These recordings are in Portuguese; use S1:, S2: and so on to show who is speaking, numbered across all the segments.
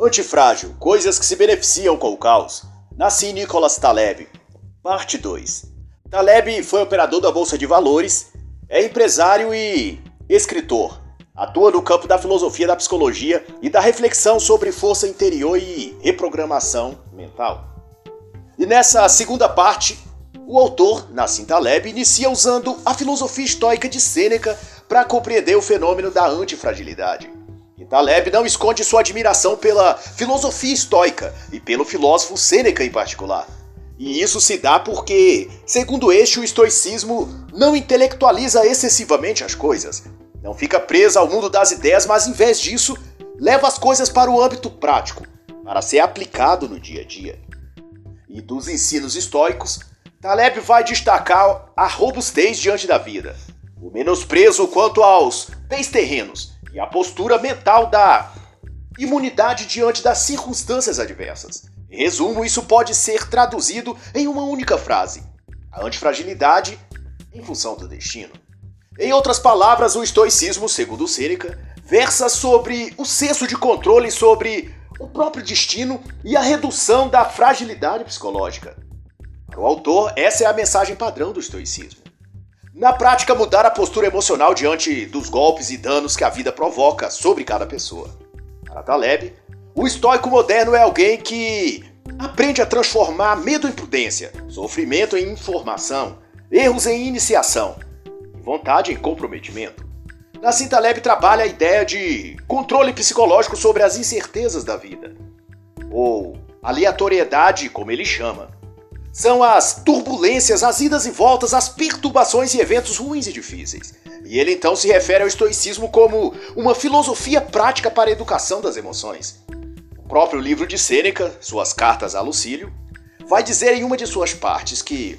S1: Antifrágil, coisas que se beneficiam com o caos. Nasci Nicolas Taleb. Parte 2. Taleb foi operador da Bolsa de Valores, é empresário e escritor. Atua no campo da filosofia da psicologia e da reflexão sobre força interior e reprogramação mental. E nessa segunda parte, o autor, Nassim Taleb, inicia usando a filosofia estoica de Sêneca para compreender o fenômeno da antifragilidade. Taleb não esconde sua admiração pela filosofia estoica e pelo filósofo Sêneca em particular. E isso se dá porque, segundo este, o estoicismo não intelectualiza excessivamente as coisas. Não fica preso ao mundo das ideias, mas em vez disso, leva as coisas para o âmbito prático, para ser aplicado no dia a dia. E dos ensinos estoicos, Taleb vai destacar a robustez diante da vida, o menosprezo quanto aos bens terrenos e a postura mental da imunidade diante das circunstâncias adversas. Em resumo, isso pode ser traduzido em uma única frase: a antifragilidade em função do destino. Em outras palavras, o estoicismo, segundo Sêneca, versa sobre o senso de controle sobre o próprio destino e a redução da fragilidade psicológica. Para o autor, essa é a mensagem padrão do estoicismo. Na prática, mudar a postura emocional diante dos golpes e danos que a vida provoca sobre cada pessoa. Para Taleb, o estoico moderno é alguém que aprende a transformar medo em prudência, sofrimento em informação, erros em iniciação vontade em comprometimento. Nassim Taleb trabalha a ideia de controle psicológico sobre as incertezas da vida, ou aleatoriedade, como ele chama são as turbulências, as idas e voltas, as perturbações e eventos ruins e difíceis. E ele então se refere ao estoicismo como uma filosofia prática para a educação das emoções. O próprio livro de Sêneca, Suas Cartas a Lucílio, vai dizer em uma de suas partes que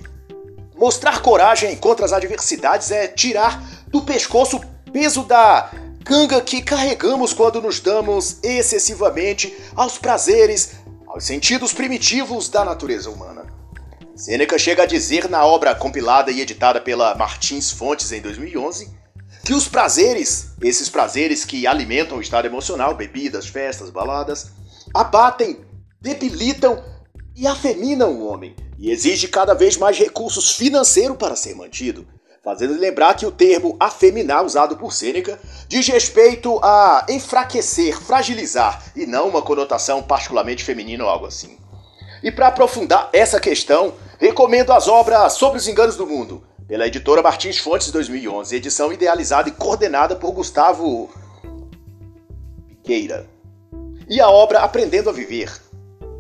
S1: mostrar coragem contra as adversidades é tirar do pescoço o peso da canga que carregamos quando nos damos excessivamente aos prazeres, aos sentidos primitivos da natureza humana. Sêneca chega a dizer na obra compilada e editada pela Martins Fontes em 2011 que os prazeres, esses prazeres que alimentam o estado emocional, bebidas, festas, baladas, abatem, debilitam e afeminam o homem e exige cada vez mais recursos financeiros para ser mantido, fazendo lembrar que o termo afeminar usado por Sêneca diz respeito a enfraquecer, fragilizar e não uma conotação particularmente feminina ou algo assim. E para aprofundar essa questão, Recomendo as obras Sobre os Enganos do Mundo, pela editora Martins Fontes 2011, edição idealizada e coordenada por Gustavo Piqueira. E a obra Aprendendo a Viver,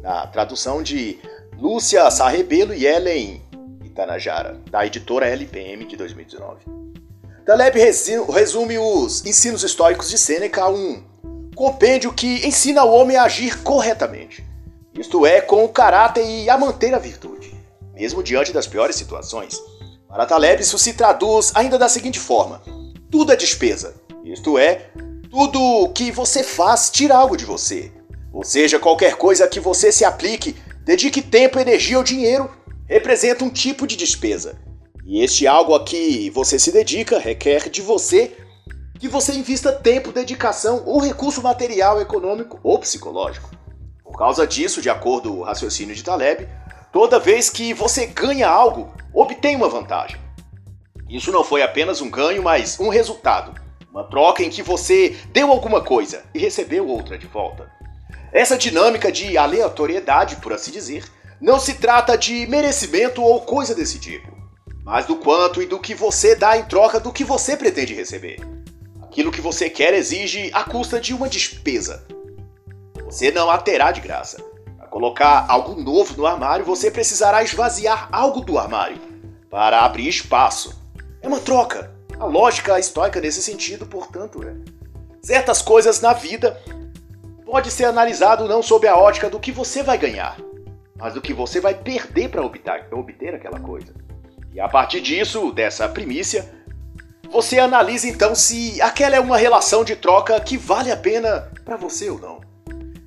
S1: na tradução de Lúcia Sarrebelo e Ellen Itanajara, da editora LPM de 2019. Taleb resume os ensinos históricos de Sêneca a um compêndio que ensina o homem a agir corretamente, isto é, com o caráter e a manter a virtude mesmo diante das piores situações. Para Taleb, isso se traduz ainda da seguinte forma: tudo é despesa, isto é, tudo que você faz tira algo de você. Ou seja, qualquer coisa que você se aplique, dedique tempo, energia ou dinheiro, representa um tipo de despesa. E este algo a que você se dedica requer de você que você invista tempo, dedicação ou recurso material, econômico ou psicológico. Por causa disso, de acordo com o raciocínio de Taleb, Toda vez que você ganha algo, obtém uma vantagem. Isso não foi apenas um ganho, mas um resultado. Uma troca em que você deu alguma coisa e recebeu outra de volta. Essa dinâmica de aleatoriedade, por assim dizer, não se trata de merecimento ou coisa desse tipo, mas do quanto e do que você dá em troca do que você pretende receber. Aquilo que você quer exige a custa de uma despesa. Você não a terá de graça colocar algo novo no armário, você precisará esvaziar algo do armário para abrir espaço. É uma troca. A lógica estoica nesse sentido, portanto, é. Certas coisas na vida pode ser analisado não sob a ótica do que você vai ganhar, mas do que você vai perder para obter, obter aquela coisa. E a partir disso, dessa primícia, você analisa então se aquela é uma relação de troca que vale a pena para você ou não.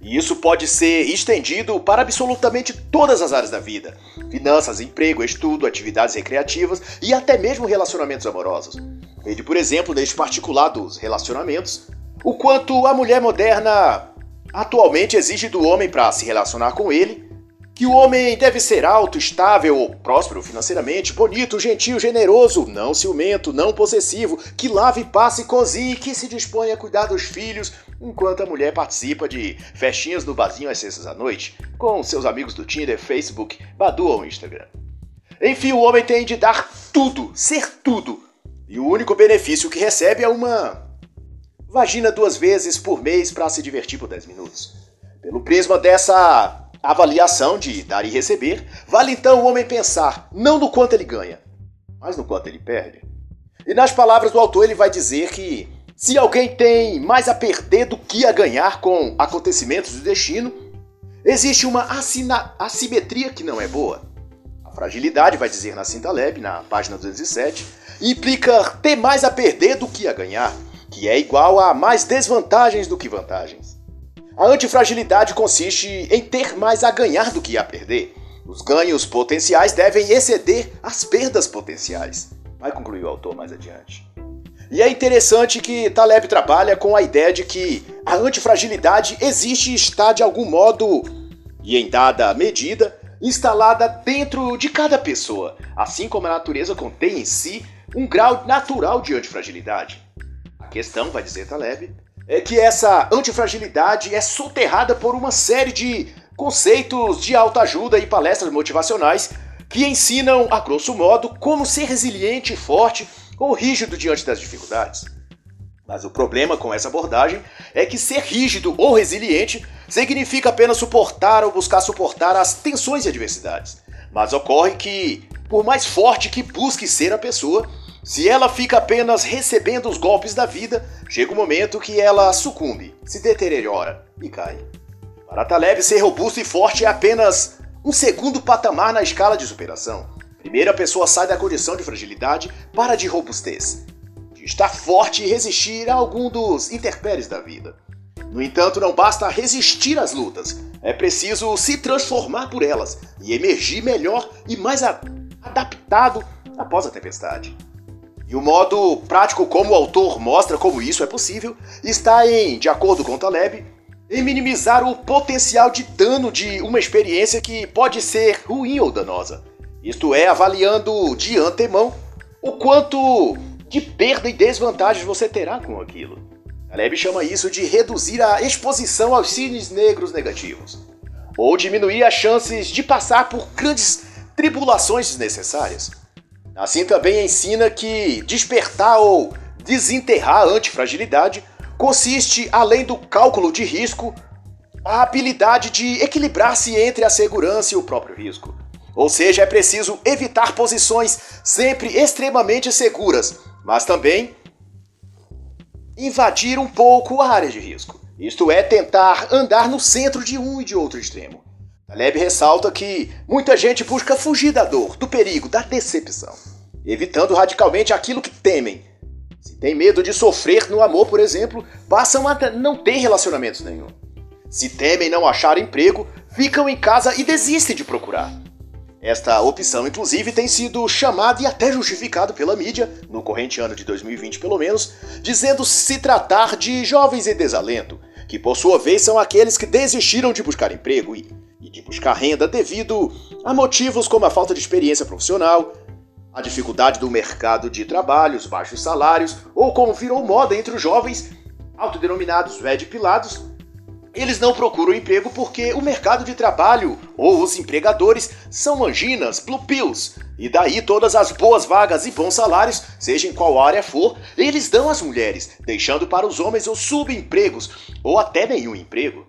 S1: E isso pode ser estendido para absolutamente todas as áreas da vida: finanças, emprego, estudo, atividades recreativas e até mesmo relacionamentos amorosos. Veja, por exemplo, neste particular dos relacionamentos, o quanto a mulher moderna atualmente exige do homem para se relacionar com ele que o homem deve ser alto, estável, próspero financeiramente, bonito, gentil, generoso, não ciumento, não possessivo, que lave, passe, cozinhe, que se dispõe a cuidar dos filhos, enquanto a mulher participa de festinhas no barzinho às sextas à noite, com seus amigos do Tinder, Facebook, Badu ou Instagram. Enfim, o homem tem de dar tudo, ser tudo, e o único benefício que recebe é uma vagina duas vezes por mês para se divertir por 10 minutos. Pelo prisma dessa avaliação de dar e receber, vale então o homem pensar não no quanto ele ganha, mas no quanto ele perde. E nas palavras do autor, ele vai dizer que se alguém tem mais a perder do que a ganhar com acontecimentos do destino, existe uma assimetria que não é boa. A fragilidade, vai dizer na Cinta Lab, na página 207, implica ter mais a perder do que a ganhar, que é igual a mais desvantagens do que vantagens. A antifragilidade consiste em ter mais a ganhar do que a perder. Os ganhos potenciais devem exceder as perdas potenciais. Vai concluir o autor mais adiante. E é interessante que Taleb trabalha com a ideia de que a antifragilidade existe e está de algum modo, e em dada medida, instalada dentro de cada pessoa, assim como a natureza contém em si um grau natural de antifragilidade. A questão, vai dizer Taleb, é que essa antifragilidade é soterrada por uma série de conceitos de autoajuda e palestras motivacionais que ensinam, a grosso modo, como ser resiliente, forte ou rígido diante das dificuldades. Mas o problema com essa abordagem é que ser rígido ou resiliente significa apenas suportar ou buscar suportar as tensões e adversidades. Mas ocorre que, por mais forte que busque ser a pessoa, se ela fica apenas recebendo os golpes da vida, chega o um momento que ela sucumbe, se deteriora e cai. Para Taleb, ser robusto e forte é apenas um segundo patamar na escala de superação. Primeiro, a pessoa sai da condição de fragilidade para de robustez, de estar forte e resistir a algum dos interpéries da vida. No entanto, não basta resistir às lutas, é preciso se transformar por elas e emergir melhor e mais adaptado após a tempestade. E o modo prático como o autor mostra como isso é possível está em, de acordo com Taleb, em minimizar o potencial de dano de uma experiência que pode ser ruim ou danosa. Isto é, avaliando de antemão o quanto de perda e desvantagens você terá com aquilo. Taleb chama isso de reduzir a exposição aos cínios negros negativos, ou diminuir as chances de passar por grandes tribulações desnecessárias. Assim também ensina que despertar ou desenterrar a antifragilidade consiste, além do cálculo de risco, a habilidade de equilibrar-se entre a segurança e o próprio risco. Ou seja, é preciso evitar posições sempre extremamente seguras, mas também invadir um pouco a área de risco. Isto é, tentar andar no centro de um e de outro extremo. Taleb ressalta que muita gente busca fugir da dor, do perigo, da decepção, evitando radicalmente aquilo que temem. Se tem medo de sofrer no amor, por exemplo, passam a não ter relacionamentos nenhum. Se temem não achar emprego, ficam em casa e desistem de procurar. Esta opção, inclusive, tem sido chamada e até justificado pela mídia, no corrente ano de 2020 pelo menos, dizendo se tratar de jovens em desalento, que por sua vez são aqueles que desistiram de buscar emprego e e de buscar renda devido a motivos como a falta de experiência profissional, a dificuldade do mercado de trabalho, os baixos salários, ou como virou moda entre os jovens, autodenominados red pilados, eles não procuram emprego porque o mercado de trabalho ou os empregadores são anginas, blue pills, e daí todas as boas vagas e bons salários, seja em qual área for, eles dão às mulheres, deixando para os homens os subempregos ou até nenhum emprego.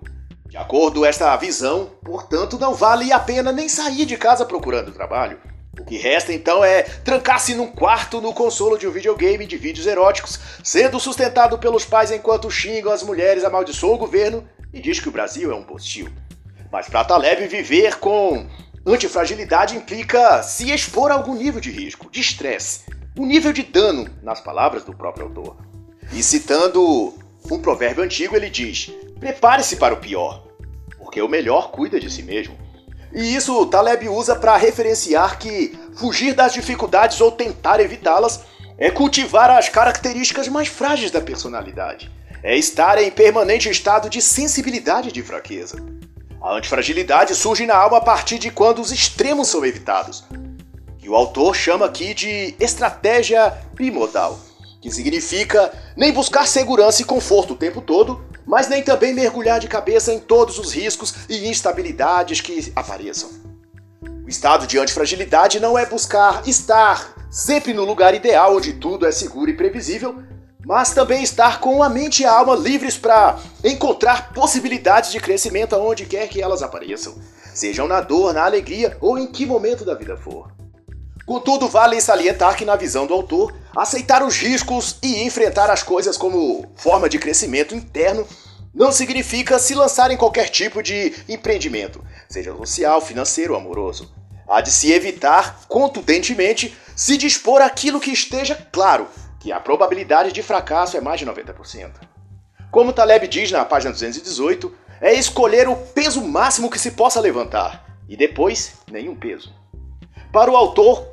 S1: De acordo com esta visão, portanto, não vale a pena nem sair de casa procurando trabalho. O que resta então é trancar-se num quarto no consolo de um videogame de vídeos eróticos, sendo sustentado pelos pais enquanto xingam as mulheres, amaldiçoam o governo e diz que o Brasil é um postil. Mas para Taleb viver com antifragilidade implica se expor a algum nível de risco, de estresse, um nível de dano, nas palavras do próprio autor. E citando um provérbio antigo, ele diz: prepare-se para o pior, porque o melhor cuida de si mesmo. E isso Taleb usa para referenciar que fugir das dificuldades ou tentar evitá-las é cultivar as características mais frágeis da personalidade. É estar em permanente estado de sensibilidade de fraqueza. A antifragilidade surge na alma a partir de quando os extremos são evitados, que o autor chama aqui de estratégia bimodal, que significa nem buscar segurança e conforto o tempo todo, mas nem também mergulhar de cabeça em todos os riscos e instabilidades que apareçam. O estado de antifragilidade não é buscar estar sempre no lugar ideal onde tudo é seguro e previsível, mas também estar com a mente e a alma livres para encontrar possibilidades de crescimento aonde quer que elas apareçam, sejam na dor, na alegria ou em que momento da vida for. Contudo, vale salientar que, na visão do autor, aceitar os riscos e enfrentar as coisas como forma de crescimento interno não significa se lançar em qualquer tipo de empreendimento, seja social, financeiro ou amoroso. Há de se evitar, contundentemente, se dispor aquilo que esteja claro que a probabilidade de fracasso é mais de 90%. Como Taleb diz na página 218, é escolher o peso máximo que se possa levantar e depois nenhum peso. Para o autor,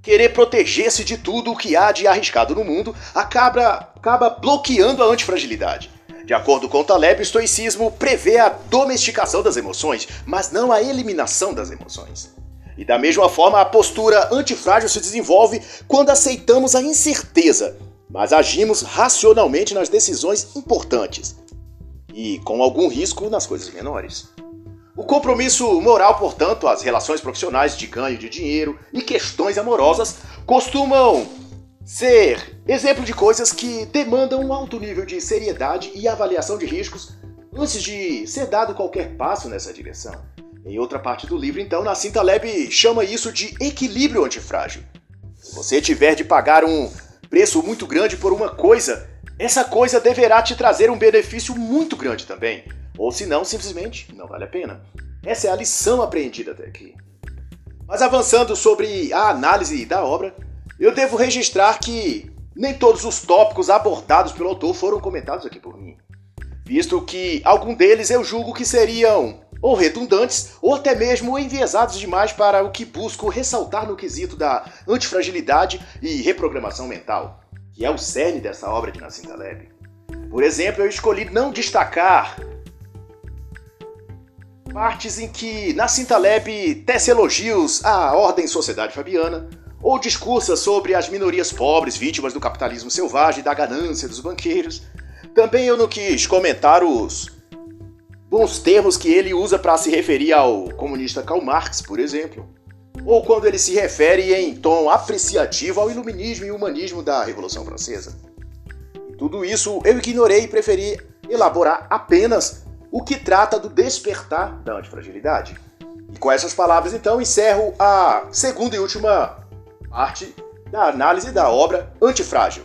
S1: querer proteger-se de tudo o que há de arriscado no mundo acaba, acaba bloqueando a antifragilidade. De acordo com Taleb, o estoicismo prevê a domesticação das emoções, mas não a eliminação das emoções. E da mesma forma, a postura antifrágil se desenvolve quando aceitamos a incerteza, mas agimos racionalmente nas decisões importantes e com algum risco nas coisas menores. O compromisso moral, portanto, as relações profissionais de ganho de dinheiro e questões amorosas costumam ser exemplo de coisas que demandam um alto nível de seriedade e avaliação de riscos antes de ser dado qualquer passo nessa direção. Em outra parte do livro, então, Nassim Taleb chama isso de equilíbrio antifrágil. Se você tiver de pagar um preço muito grande por uma coisa, essa coisa deverá te trazer um benefício muito grande também. Ou senão, simplesmente não vale a pena. Essa é a lição apreendida até aqui. Mas avançando sobre a análise da obra, eu devo registrar que nem todos os tópicos abordados pelo autor foram comentados aqui por mim, visto que algum deles eu julgo que seriam ou redundantes, ou até mesmo enviesados demais para o que busco ressaltar no quesito da antifragilidade e reprogramação mental, que é o cerne dessa obra de Nassim Taleb. Por exemplo, eu escolhi não destacar partes em que Nassim Taleb tece elogios à ordem sociedade fabiana, ou discursa sobre as minorias pobres vítimas do capitalismo selvagem e da ganância dos banqueiros. Também eu não quis comentar os bons termos que ele usa para se referir ao comunista Karl Marx, por exemplo, ou quando ele se refere em tom apreciativo ao iluminismo e humanismo da Revolução Francesa. Tudo isso eu ignorei e preferi elaborar apenas o que trata do despertar da antifragilidade. E com essas palavras, então, encerro a segunda e última parte da análise da obra Antifrágil,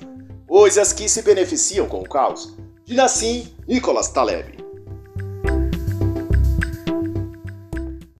S1: Coisas que se beneficiam com o caos, de Nassim Nicholas Taleb.